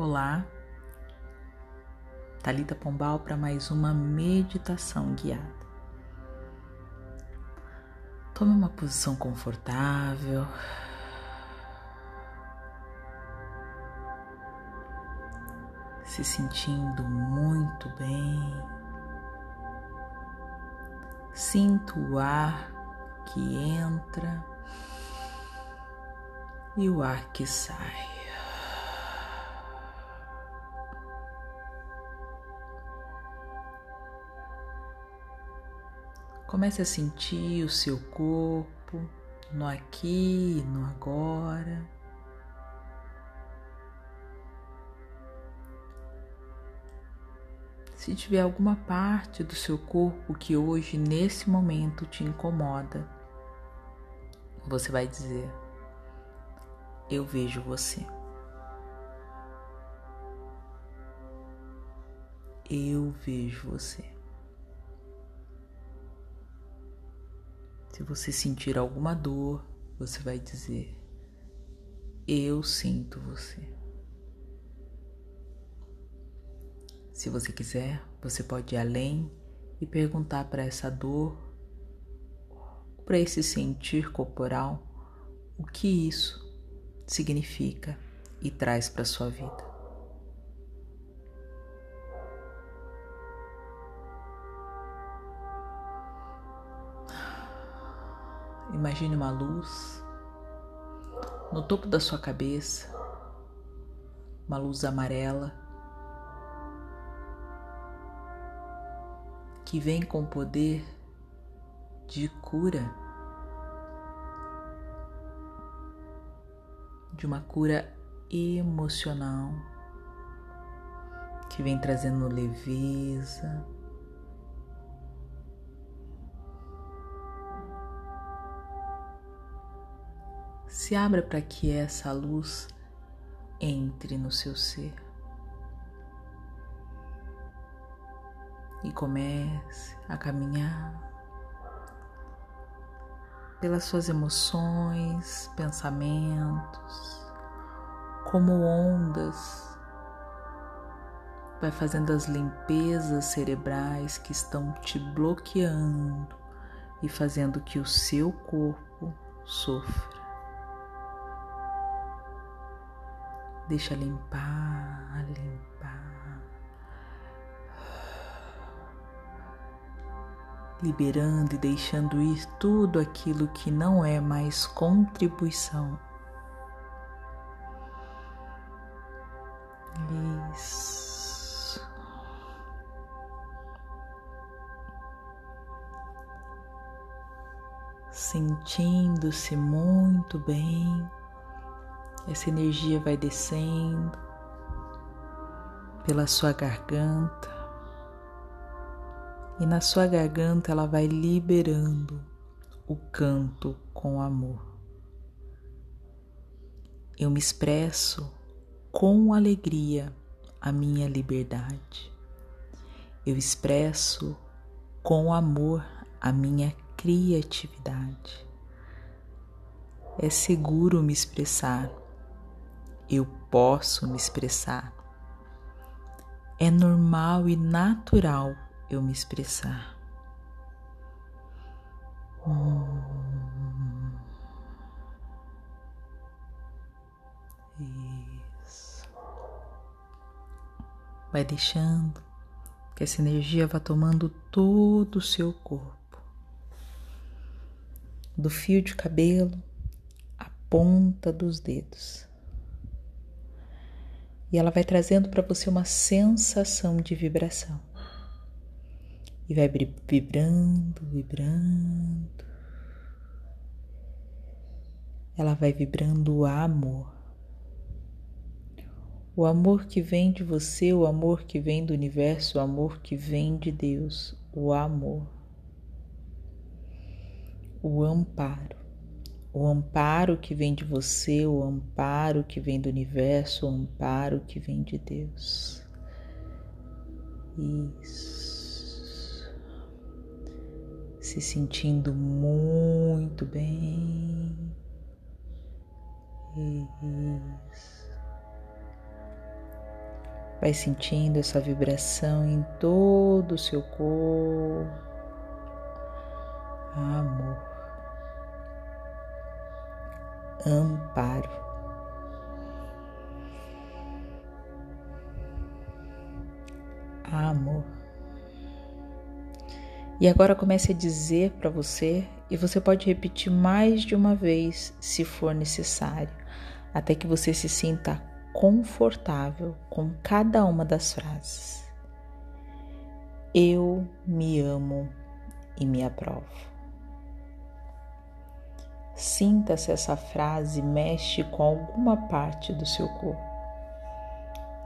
Olá, Talita Pombal para mais uma meditação guiada. Tome uma posição confortável. Se sentindo muito bem. Sinto o ar que entra e o ar que sai. Comece a sentir o seu corpo no aqui e no agora. Se tiver alguma parte do seu corpo que hoje, nesse momento, te incomoda, você vai dizer: Eu vejo você. Eu vejo você. Se você sentir alguma dor, você vai dizer: Eu sinto você. Se você quiser, você pode ir além e perguntar para essa dor, para esse sentir corporal, o que isso significa e traz para sua vida. Imagine uma luz no topo da sua cabeça, uma luz amarela que vem com poder de cura, de uma cura emocional que vem trazendo leveza Se abra para que essa luz entre no seu ser. E comece a caminhar pelas suas emoções, pensamentos, como ondas, vai fazendo as limpezas cerebrais que estão te bloqueando e fazendo que o seu corpo sofra. Deixa limpar, limpar. Liberando e deixando ir tudo aquilo que não é mais contribuição. Isso. Sentindo-se muito bem. Essa energia vai descendo pela sua garganta e na sua garganta ela vai liberando o canto com amor. Eu me expresso com alegria a minha liberdade. Eu expresso com amor a minha criatividade. É seguro me expressar eu posso me expressar. É normal e natural eu me expressar. Isso. Vai deixando que essa energia vá tomando todo o seu corpo. Do fio de cabelo à ponta dos dedos e ela vai trazendo para você uma sensação de vibração. E vai vibrando, vibrando. Ela vai vibrando o amor. O amor que vem de você, o amor que vem do universo, o amor que vem de Deus, o amor. O amparo o amparo que vem de você, o amparo que vem do universo, o amparo que vem de Deus. Isso. Se sentindo muito bem. Isso. Vai sentindo essa vibração em todo o seu corpo. Amor. Amparo. Amor. E agora comece a dizer para você, e você pode repetir mais de uma vez se for necessário, até que você se sinta confortável com cada uma das frases. Eu me amo e me aprovo. Sinta se essa frase mexe com alguma parte do seu corpo.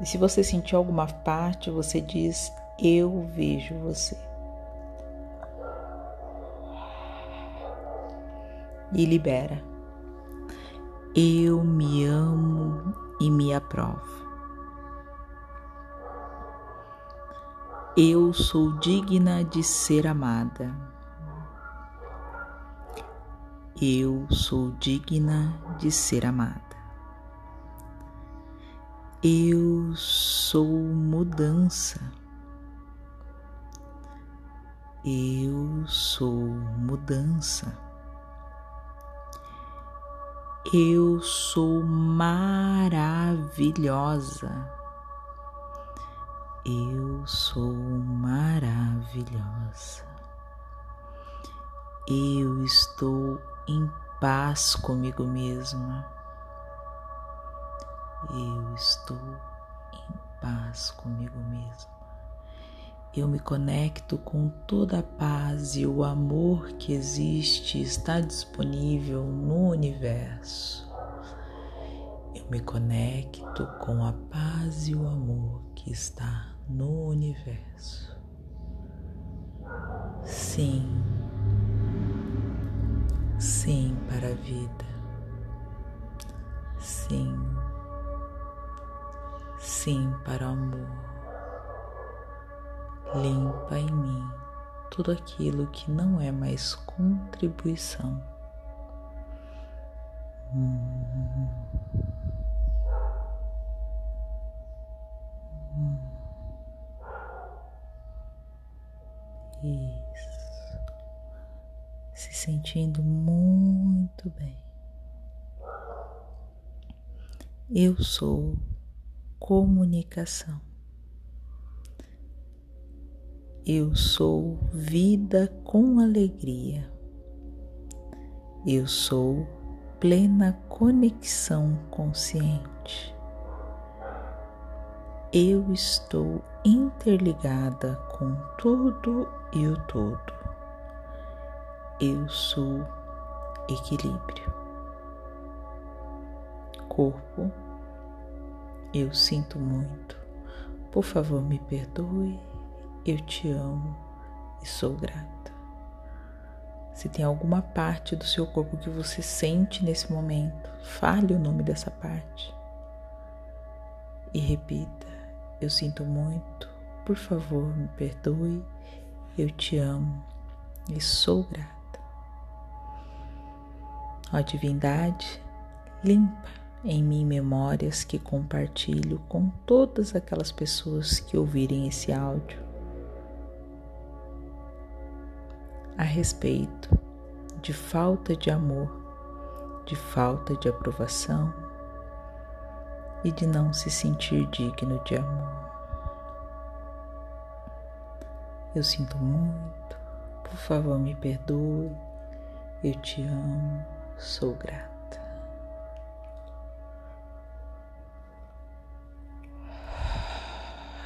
E se você sentir alguma parte, você diz: Eu vejo você. E libera. Eu me amo e me aprovo. Eu sou digna de ser amada. Eu sou digna de ser amada. Eu sou mudança. Eu sou mudança. Eu sou maravilhosa. Eu sou maravilhosa. Eu estou em paz comigo mesma. Eu estou em paz comigo mesma. Eu me conecto com toda a paz e o amor que existe está disponível no universo. Eu me conecto com a paz e o amor que está no universo. Sim, sim para a vida. Sim, sim para o amor limpa em mim tudo aquilo que não é mais contribuição. Isso. Se sentindo muito bem. Eu sou comunicação. Eu sou vida com alegria. Eu sou plena conexão consciente. Eu estou interligada com tudo e o todo. Eu sou equilíbrio. Corpo, eu sinto muito. Por favor, me perdoe eu te amo e sou grata. Se tem alguma parte do seu corpo que você sente nesse momento, fale o nome dessa parte e repita: Eu sinto muito, por favor, me perdoe, eu te amo e sou grata. Ó Divindade, limpa em mim memórias que compartilho com todas aquelas pessoas que ouvirem esse áudio. A respeito de falta de amor, de falta de aprovação e de não se sentir digno de amor. Eu sinto muito, por favor me perdoe, eu te amo, sou grata.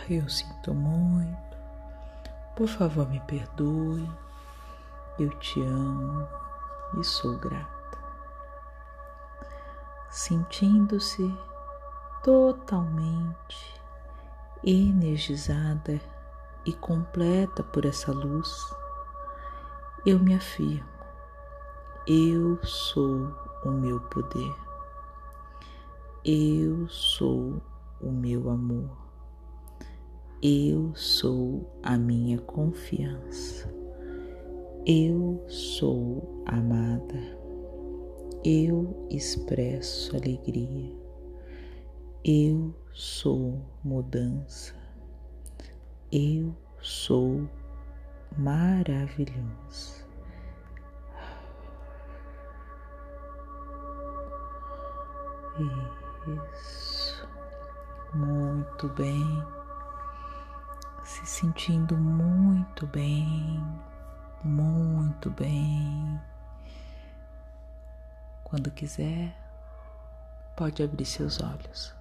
Eu sinto muito, por favor me perdoe eu te amo e sou grata. Sentindo-se totalmente energizada e completa por essa luz, eu me afirmo, eu sou o meu poder, eu sou o meu amor, eu sou a minha confiança. Eu sou amada. Eu expresso alegria. Eu sou mudança. Eu sou maravilhoso. Isso, muito bem, se sentindo muito bem, muito bem. Quando quiser, pode abrir seus olhos.